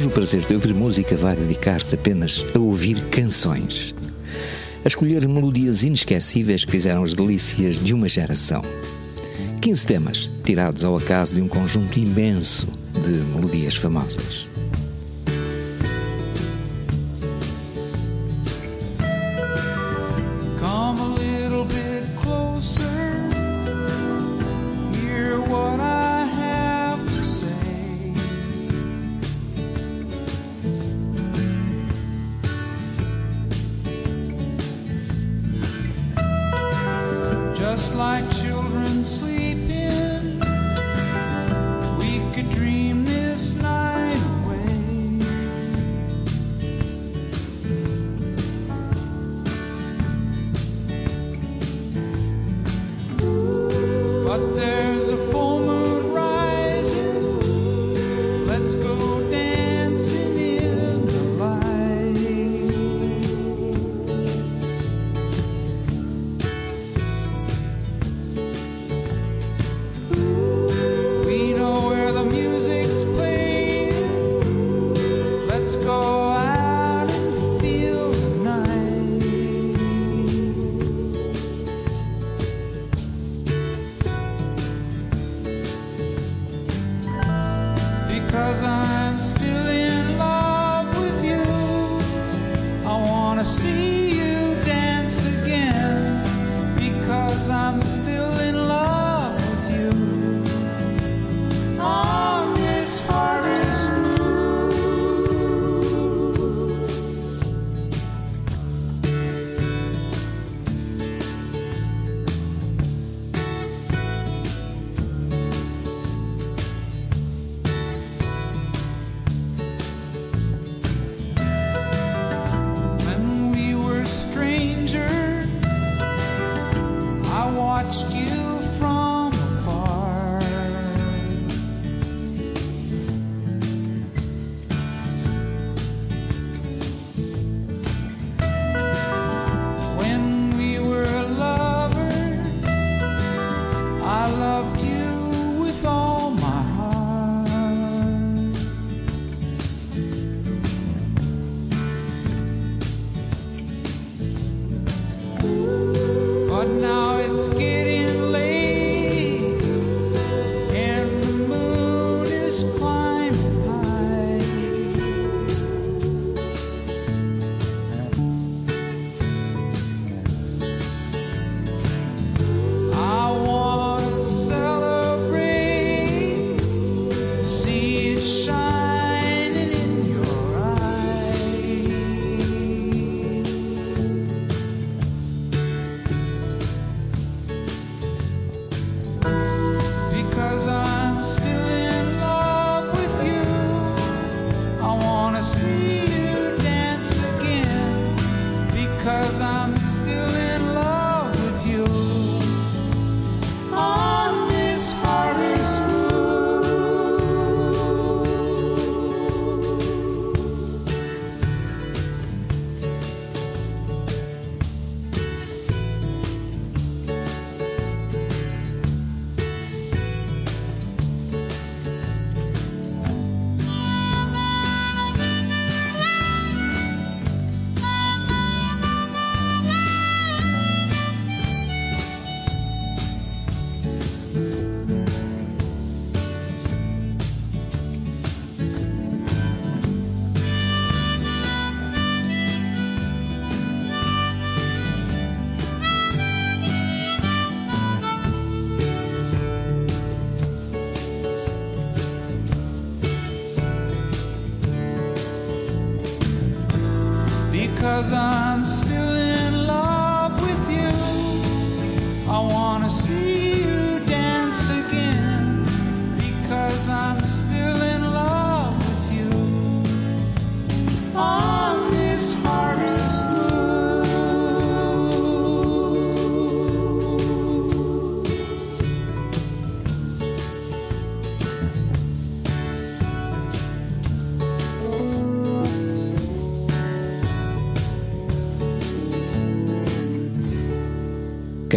Hoje o prazer de ouvir música vai dedicar-se apenas a ouvir canções. A escolher melodias inesquecíveis que fizeram as delícias de uma geração. 15 temas, tirados ao acaso de um conjunto imenso de melodias famosas.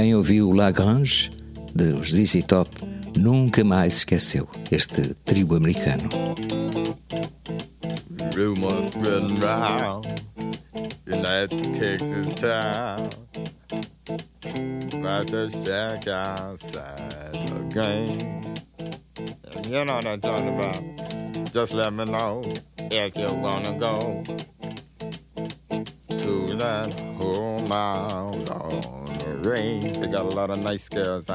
Quem ouviu Lagrange, dos ZZ Top, nunca mais esqueceu este trio americano. Rumors spreading round in that Texas town about the shack outside the game. And you know what I'm talking about. Just let me know if you wanna go to that home out on the. They got a lot of nice girls.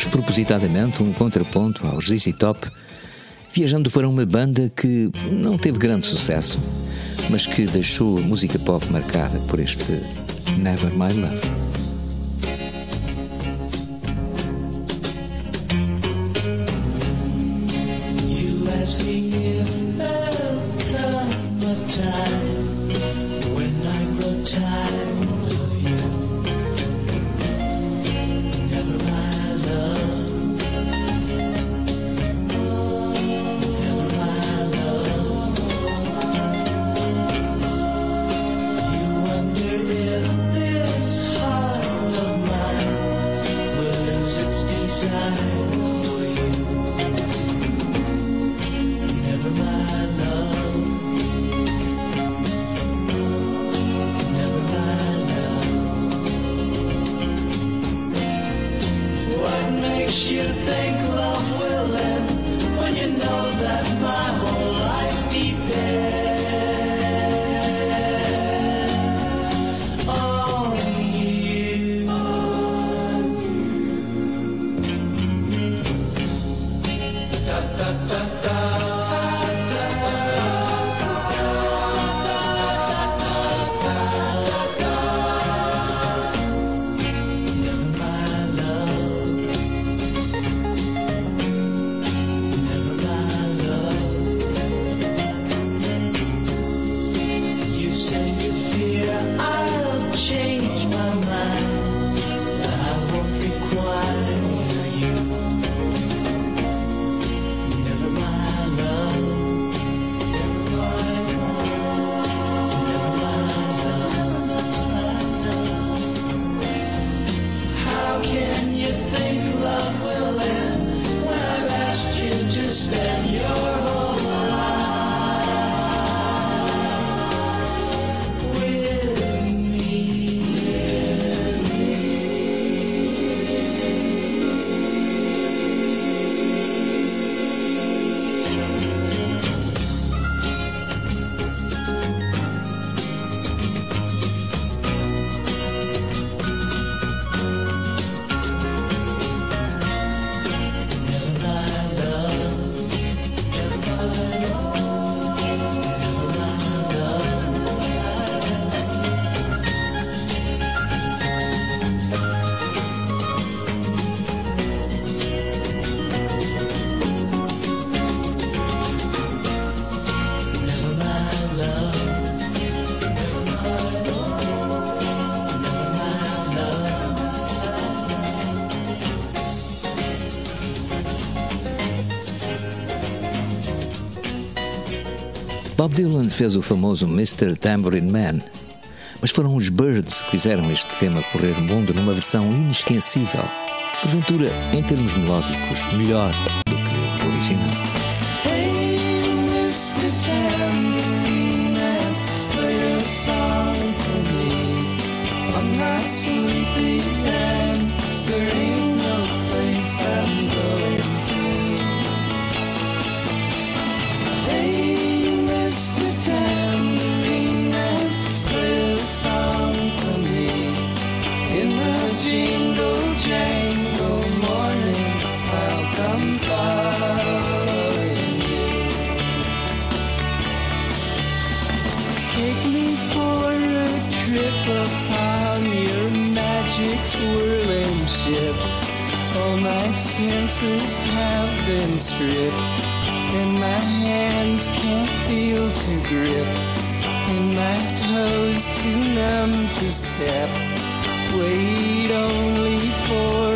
Fazemos propositadamente um contraponto aos ZZ Top, viajando para uma banda que não teve grande sucesso, mas que deixou a música pop marcada por este Never My Love. Bob Dylan fez o famoso Mr. Tambourine Man, mas foram os Birds que fizeram este tema correr o mundo numa versão inesquecível, porventura, em termos melódicos, melhor do que o original. Sleepy and senses have been stripped, and my hands can't feel to grip, and my toes too numb to step. Wait only for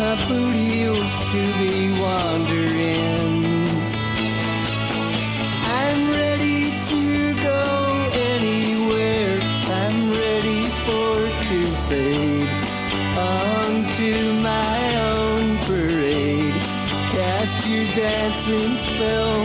my boot heels to be wandering. since fell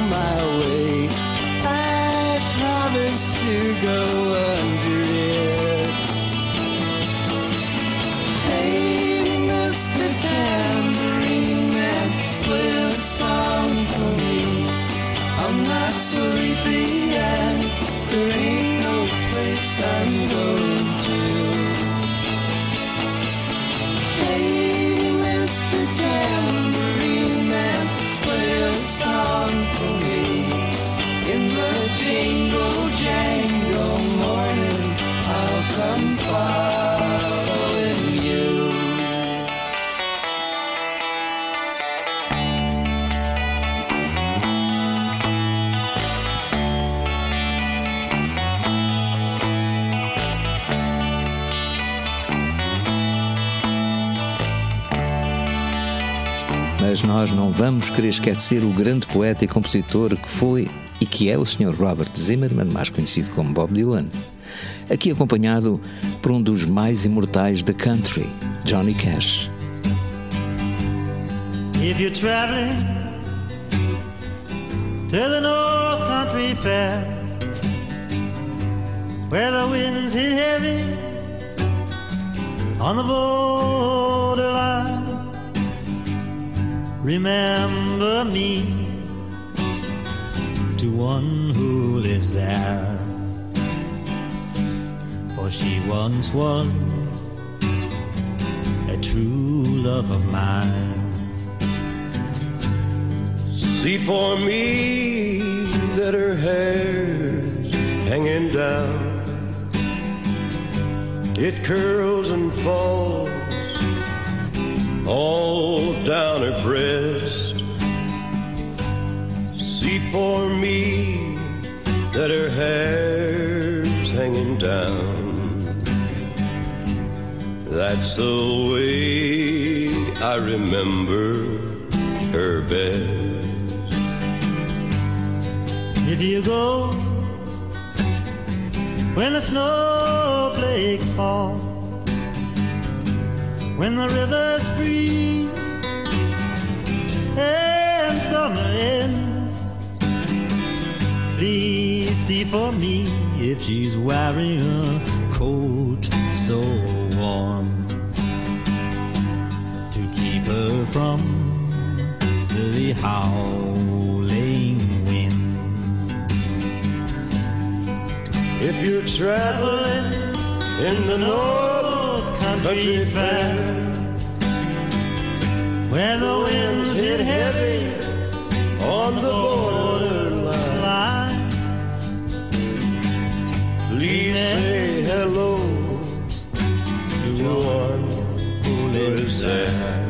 Mas nós não vamos querer esquecer o grande poeta e compositor que foi e que é o Sr. Robert Zimmerman, mais conhecido como Bob Dylan. Aqui acompanhado por um dos mais imortais da country, Johnny Cash. If you're traveling to the North Country Fair, where the winds hit heavy on the borderline, remember me to one who lives there. For she once was a true love of mine. See for me that her hair's hanging down. It curls and falls all down her breast see for me that her hair's hanging down. That's the way I remember her best. If you go when the snowflakes fall, when the rivers freeze, and summer ends Please see for me if she's wearing a coat so warm to keep her from the howling wind. If you're traveling in the North Country Fair, where the winds hit heavy on the borderline. Please say hello to one who lives there.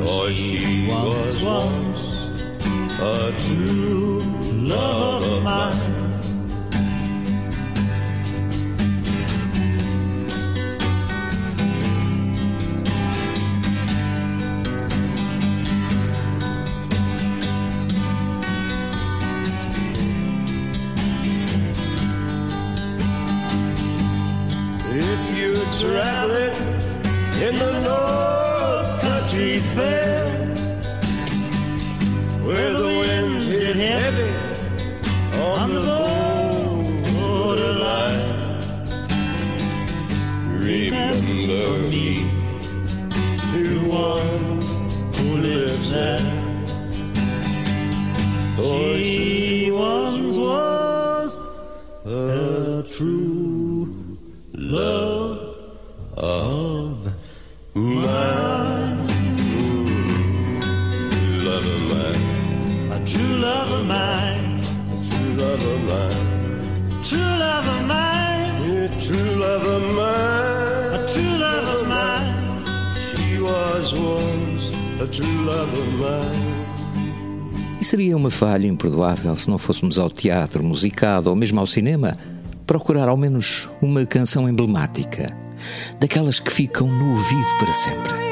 For she was once a true love of mine. Falha imperdoável se não fôssemos ao teatro musicado ou mesmo ao cinema procurar ao menos uma canção emblemática, daquelas que ficam no ouvido para sempre.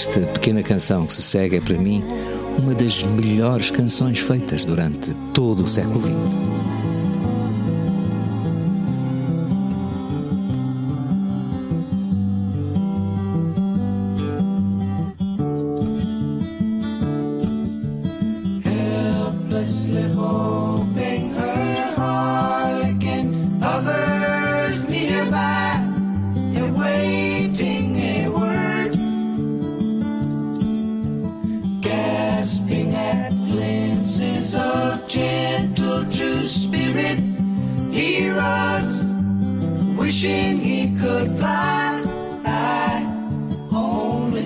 Esta pequena canção que se segue é para mim uma das melhores canções feitas durante todo o século XX.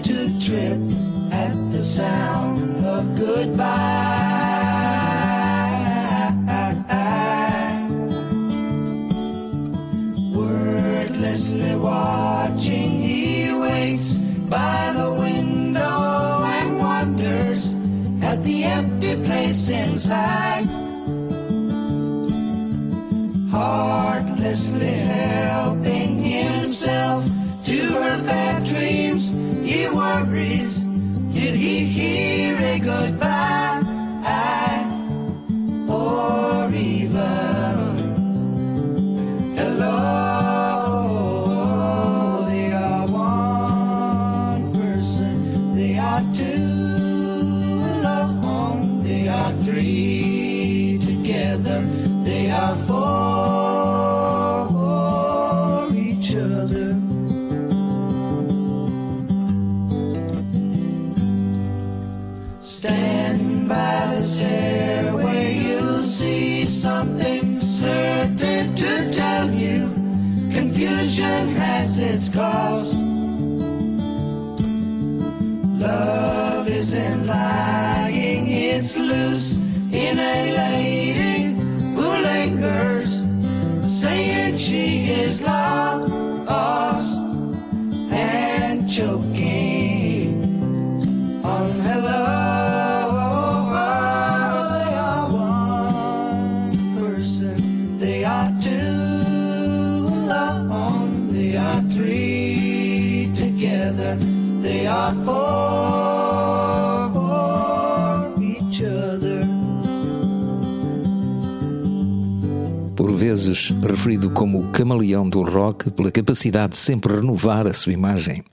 To trip at the sound of goodbye. Wordlessly watching, he waits by the window and wonders at the empty place inside. Heartlessly helping himself to her bad dreams, worries. Did he hear a goodbye? Cause. Por vezes referido como o camaleão do rock pela capacidade de sempre renovar a sua imagem.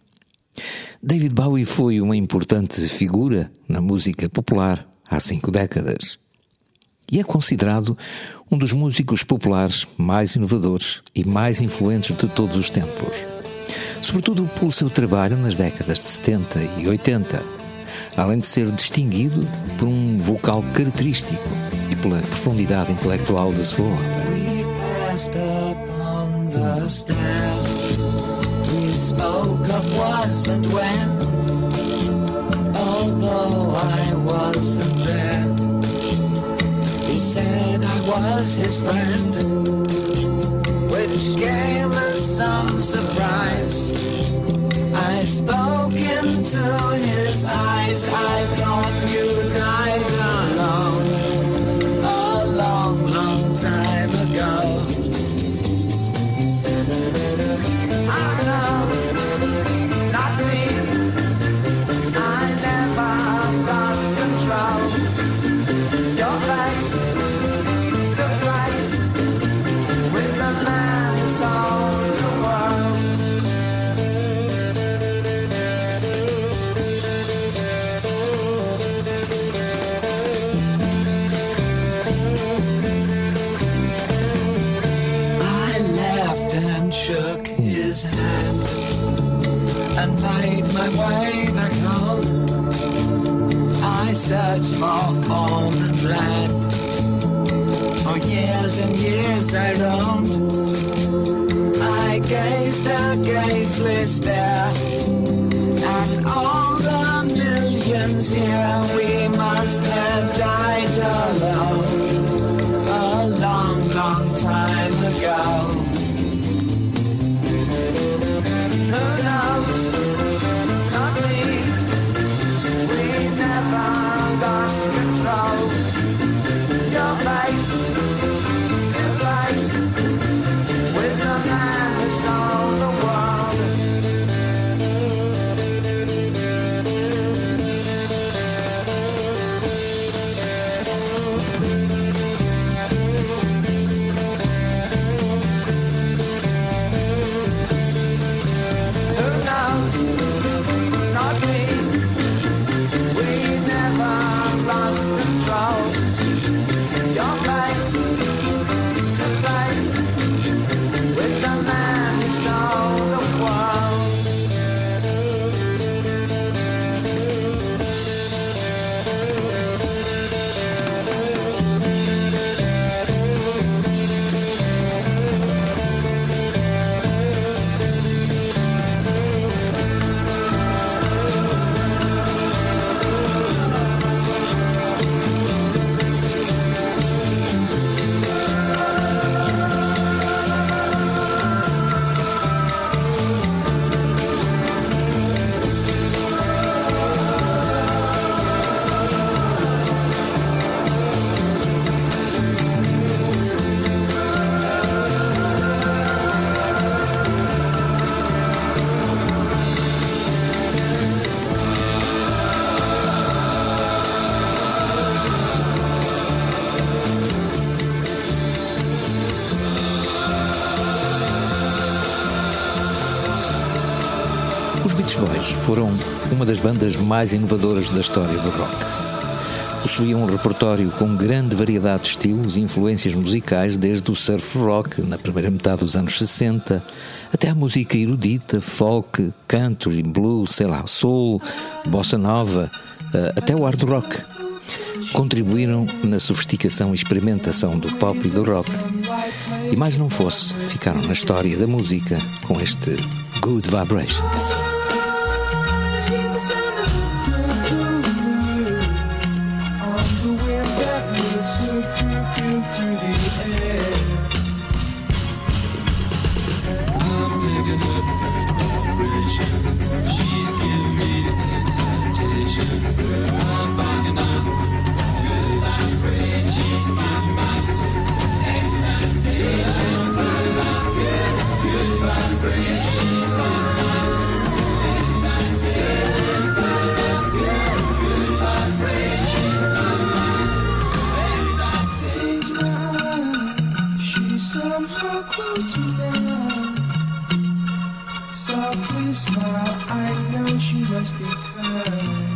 David Bowie foi uma importante figura na música popular há cinco décadas. E é considerado um dos músicos populares mais inovadores e mais influentes de todos os tempos. Sobretudo pelo seu trabalho nas décadas de 70 e 80, além de ser distinguido por um vocal característico e pela profundidade intelectual da sua obra. We passed upon the stair. We spoke of was and when. Although I wasn't there, he said I was his friend, which came as some surprise. I spoke into his eyes. I thought you died alone time ago. I searched for foreign land. For years and years I roamed. I gazed a gazeless stare at all the millions here. We must have died alone a long, long time ago. Boys foram uma das bandas mais inovadoras da história do rock. Possuíam um repertório com grande variedade de estilos e influências musicais, desde o surf rock, na primeira metade dos anos 60, até a música erudita, folk, country, blues, sei lá, soul, bossa nova, eh, até o hard rock. Contribuíram na sofisticação e experimentação do pop e do rock. E mais não fosse, ficaram na história da música com este Good Vibrations. smile, I know she must be cursed.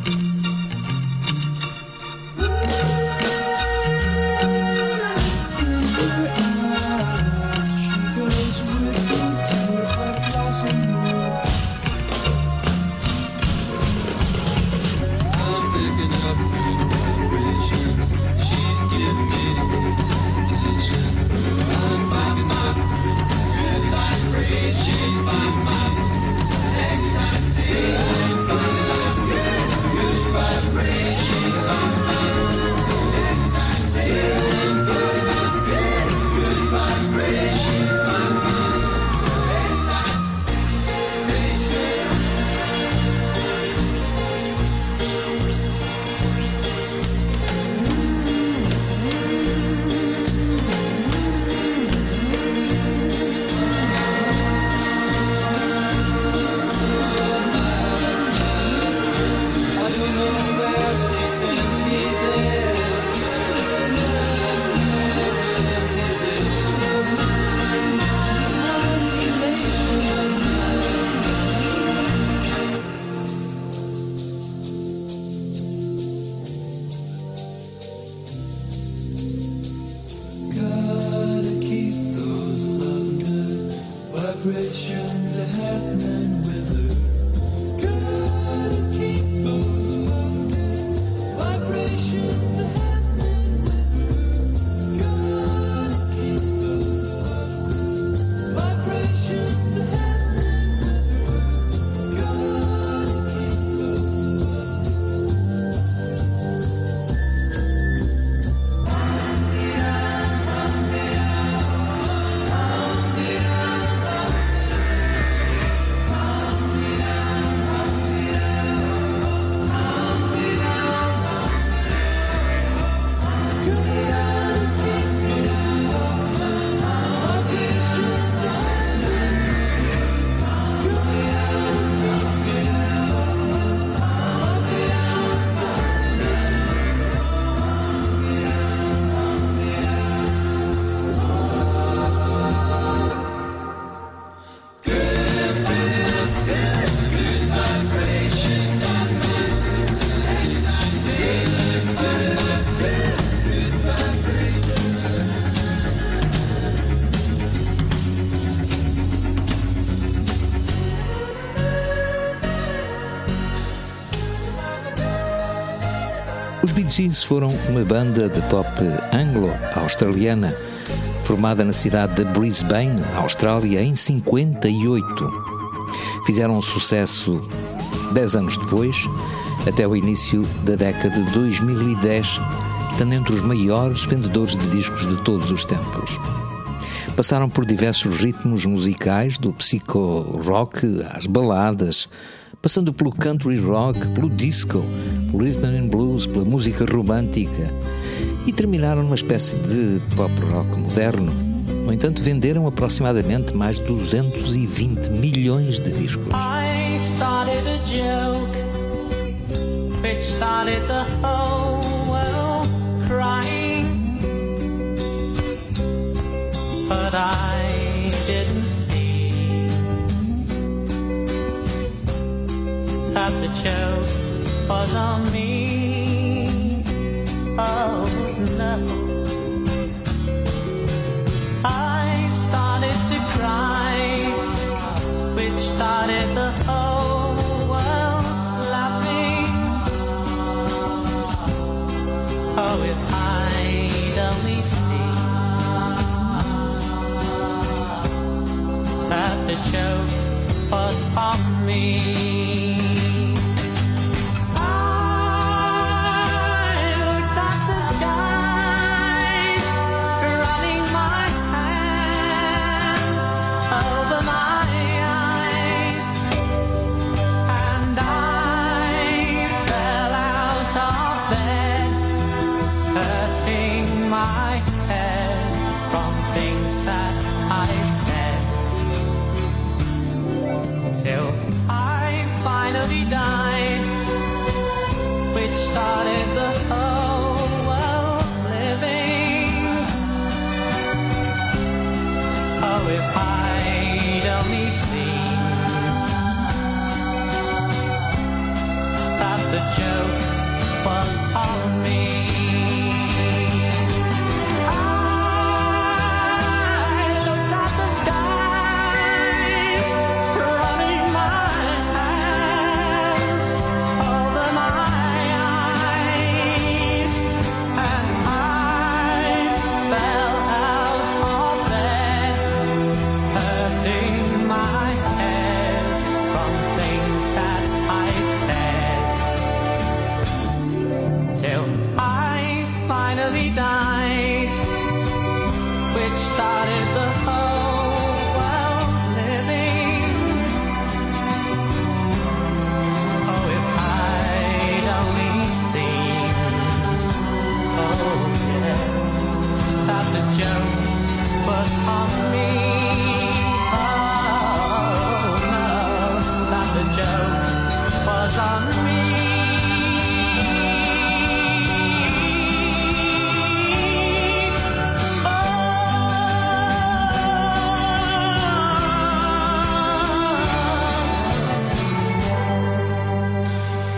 Gees foram uma banda de pop anglo-australiana formada na cidade de Brisbane, Austrália, em 58. Fizeram sucesso 10 anos depois, até o início da década de 2010, estando entre os maiores vendedores de discos de todos os tempos. Passaram por diversos ritmos musicais, do psico-rock às baladas, passando pelo country rock, pelo disco, pelo rhythm and blues, pela música romântica e terminaram numa espécie de pop rock moderno. No entanto, venderam aproximadamente mais de 220 milhões de discos. I drop the choke falls on me. Oh no. I started to cry, which started the whole world laughing. Oh, if I'd only seen that the joke was on me.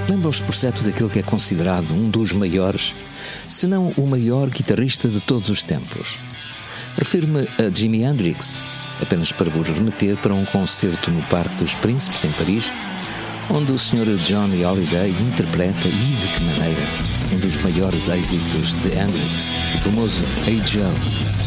Lembram-se por certo daquele que é considerado um dos maiores, se não o maior guitarrista de todos os tempos. Refiro-me a Jimi Hendrix, apenas para vos remeter para um concerto no Parque dos Príncipes, em Paris, onde o Sr. Johnny Holiday interpreta, e de que maneira, um dos maiores êxitos de Hendrix, o famoso Hey Joe.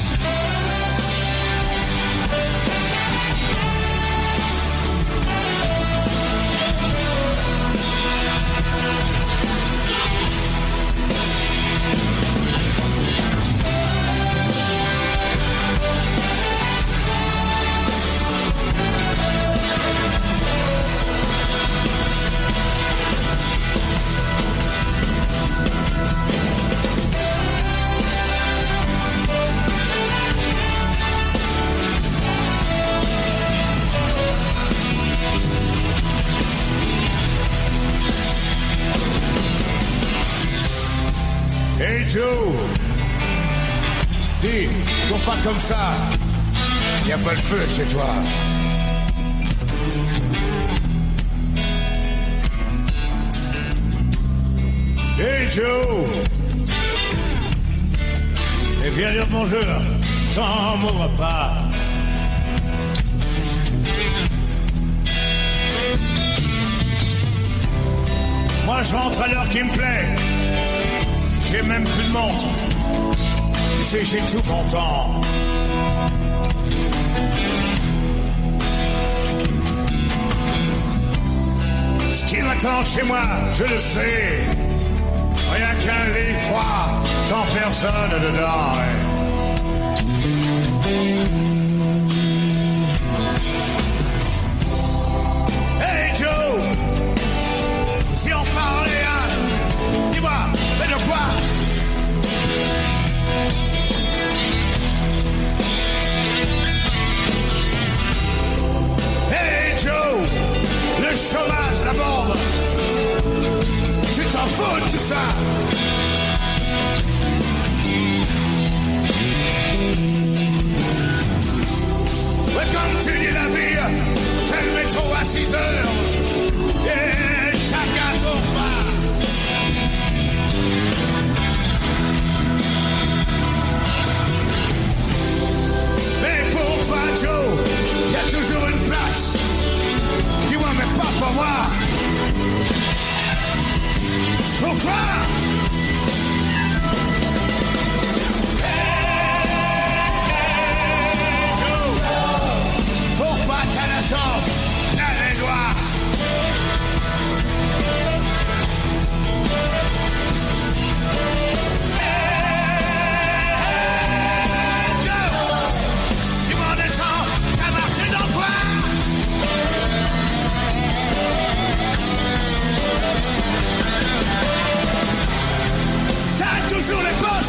T'en mourras pas Moi je rentre à l'heure qui me plaît j'ai même plus de montre. Tu sais, j'ai tout mon temps. Ce qui m'attend chez moi, je le sais. Rien qu'un lit froid, sans personne dedans. Hey Joe, si on parlait, dis-moi, mais de quoi? Hey Joe, le chômage, bombe, tu t'en fous de tout ça tu dis la vie, j'ai le métro à 6 heures, et chacun pour ça. Mais pour toi, Joe, y a toujours une place. Dis-moi, mais pas pour moi. Pourquoi? sur les pas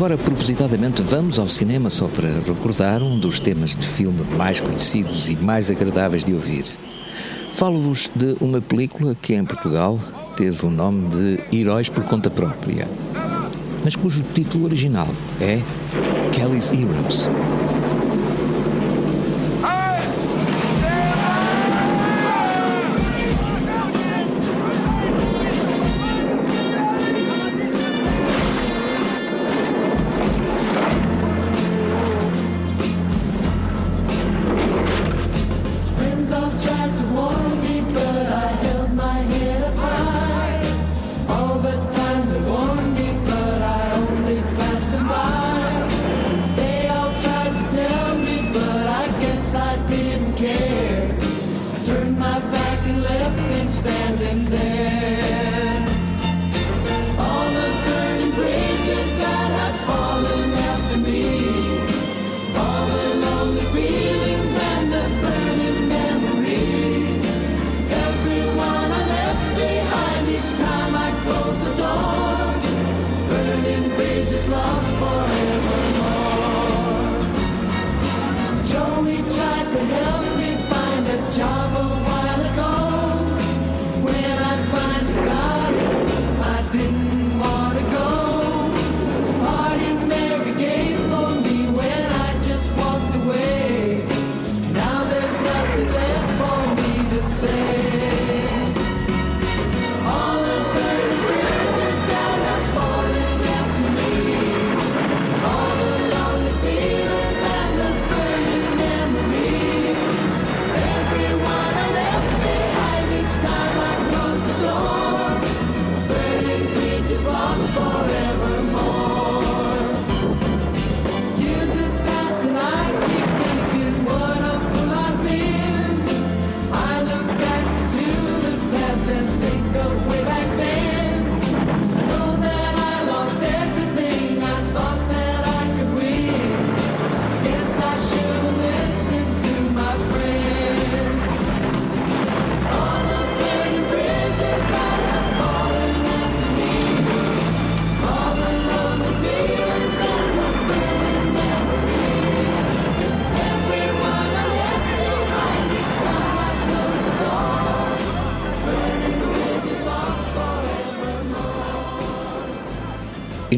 agora, propositadamente, vamos ao cinema só para recordar um dos temas de filme mais conhecidos e mais agradáveis de ouvir. Falo-vos de uma película que em Portugal teve o nome de Heróis por Conta Própria, mas cujo título original é Kelly's Heroes.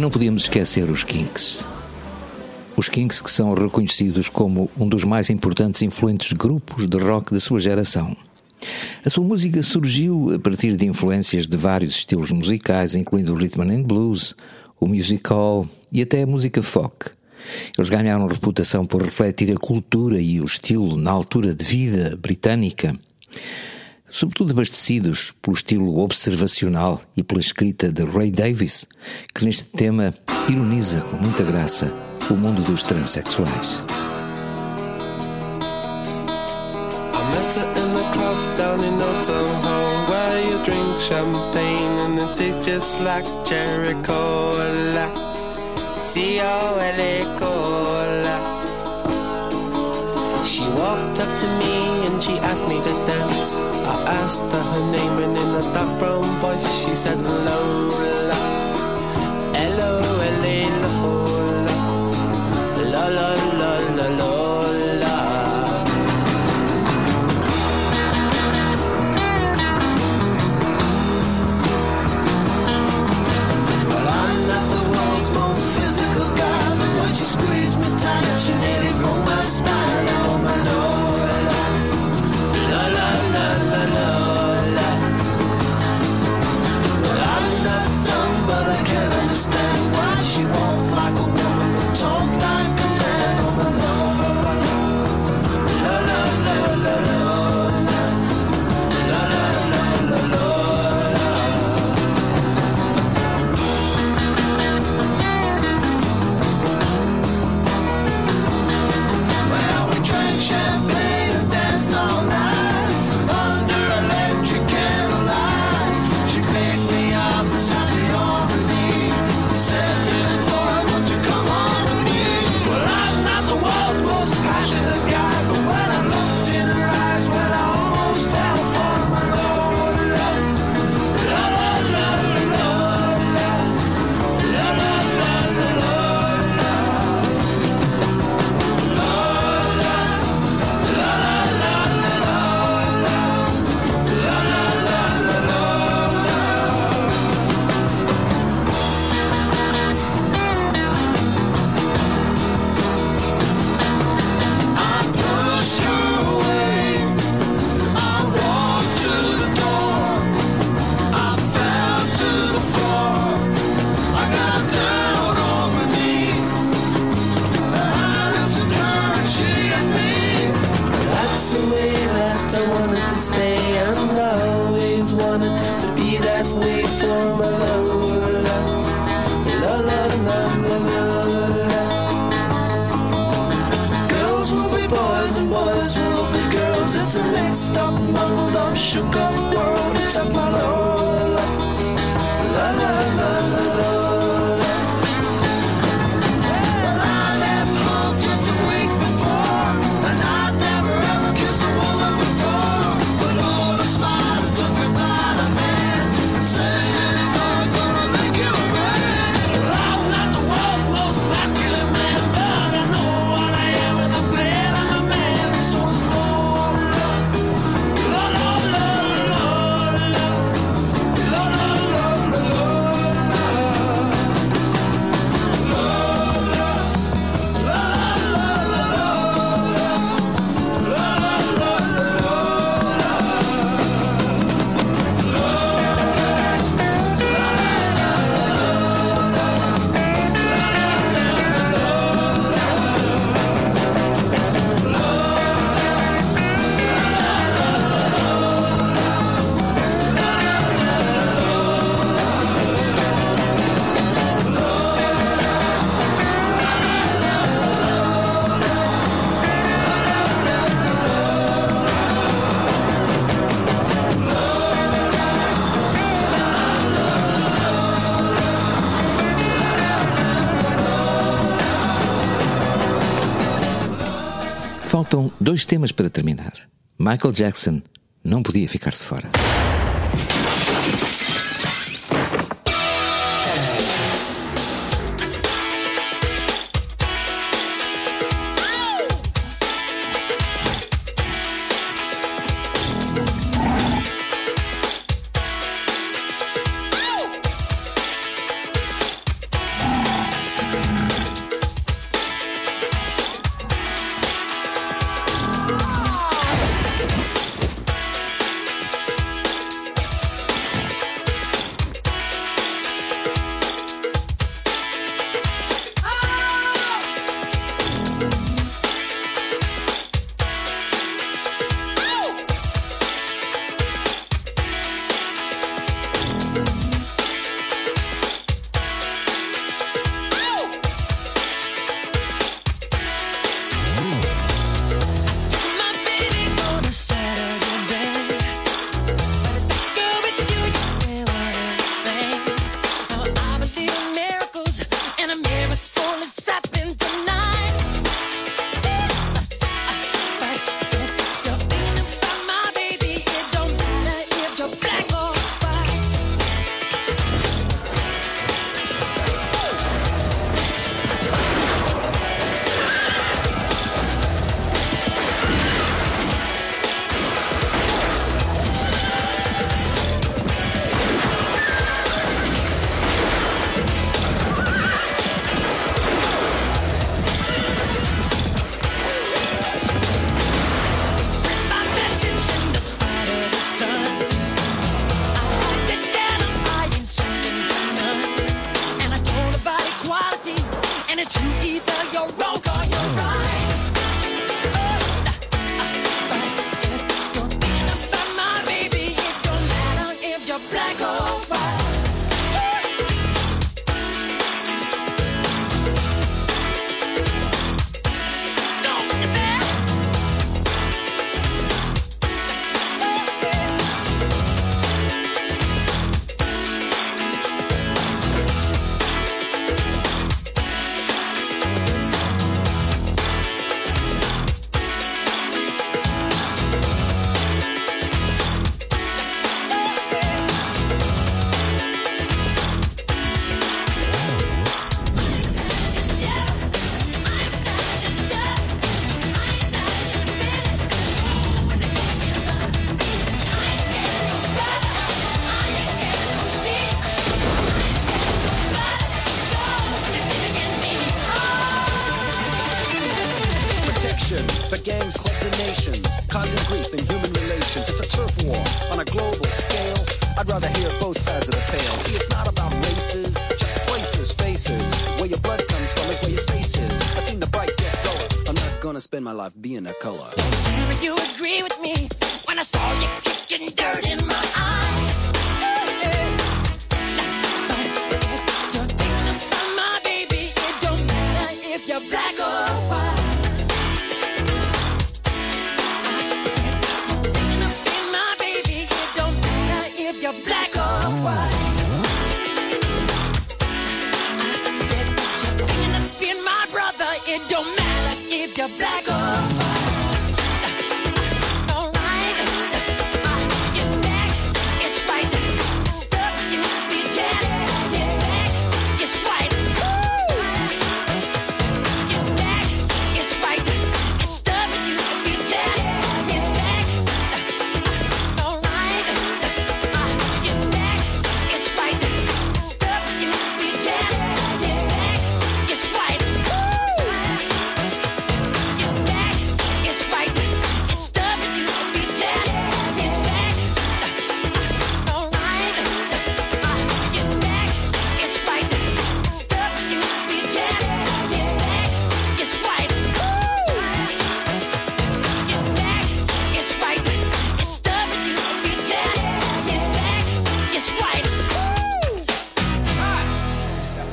Não podíamos esquecer os Kinks. Os Kinks que são reconhecidos como um dos mais importantes e influentes grupos de rock da sua geração. A sua música surgiu a partir de influências de vários estilos musicais, incluindo o rhythm and blues, o musical e até a música folk. Eles ganharam reputação por refletir a cultura e o estilo na altura de vida britânica, sobretudo abastecidos pelo estilo observacional e pela escrita de Ray Davis, que neste tema ironiza com muita graça o mundo dos transexuais. She walked up to me and she asked me to dance asked her her name, and in a dark brown voice she said, Lola. Hello, Elena, hola. La la la la Lola. Well, I'm not the world's most physical guy, but once you squeeze me tight, she nearly broke my spine. Dois temas para terminar. Michael Jackson não podia ficar de fora.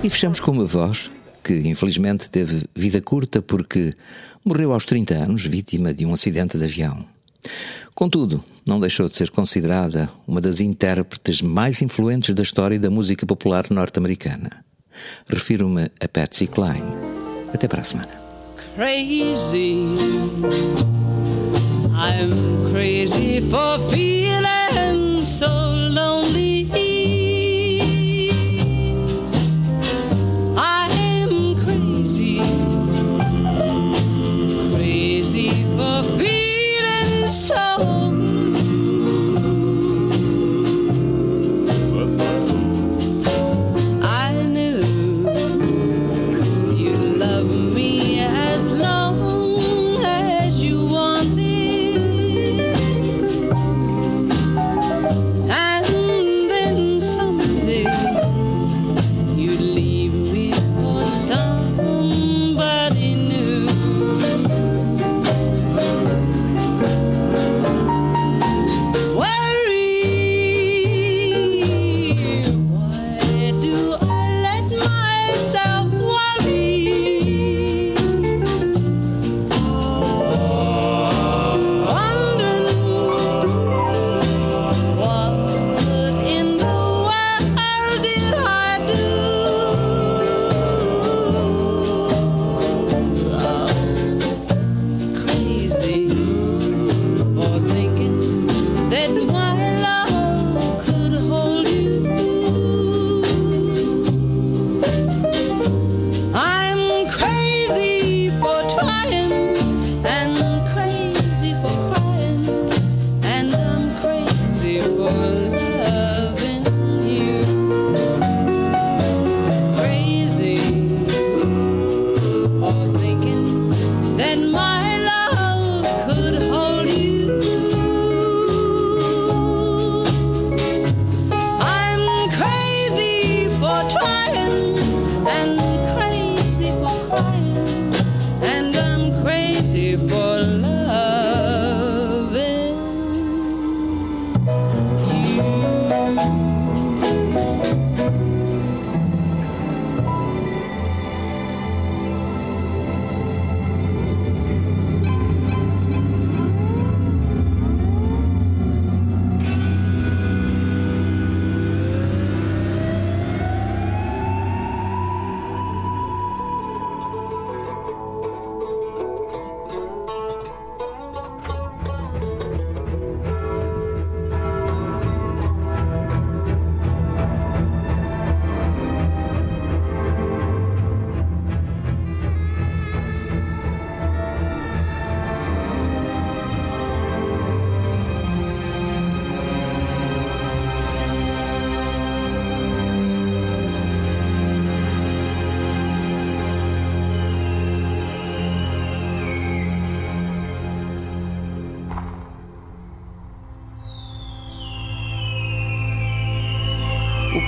E fechamos com uma voz que infelizmente teve vida curta porque morreu aos 30 anos vítima de um acidente de avião. Contudo, não deixou de ser considerada uma das intérpretes mais influentes da história da música popular norte-americana. Refiro-me a Patsy Cline. Até para a semana. Crazy. I'm crazy for feeling so lonely.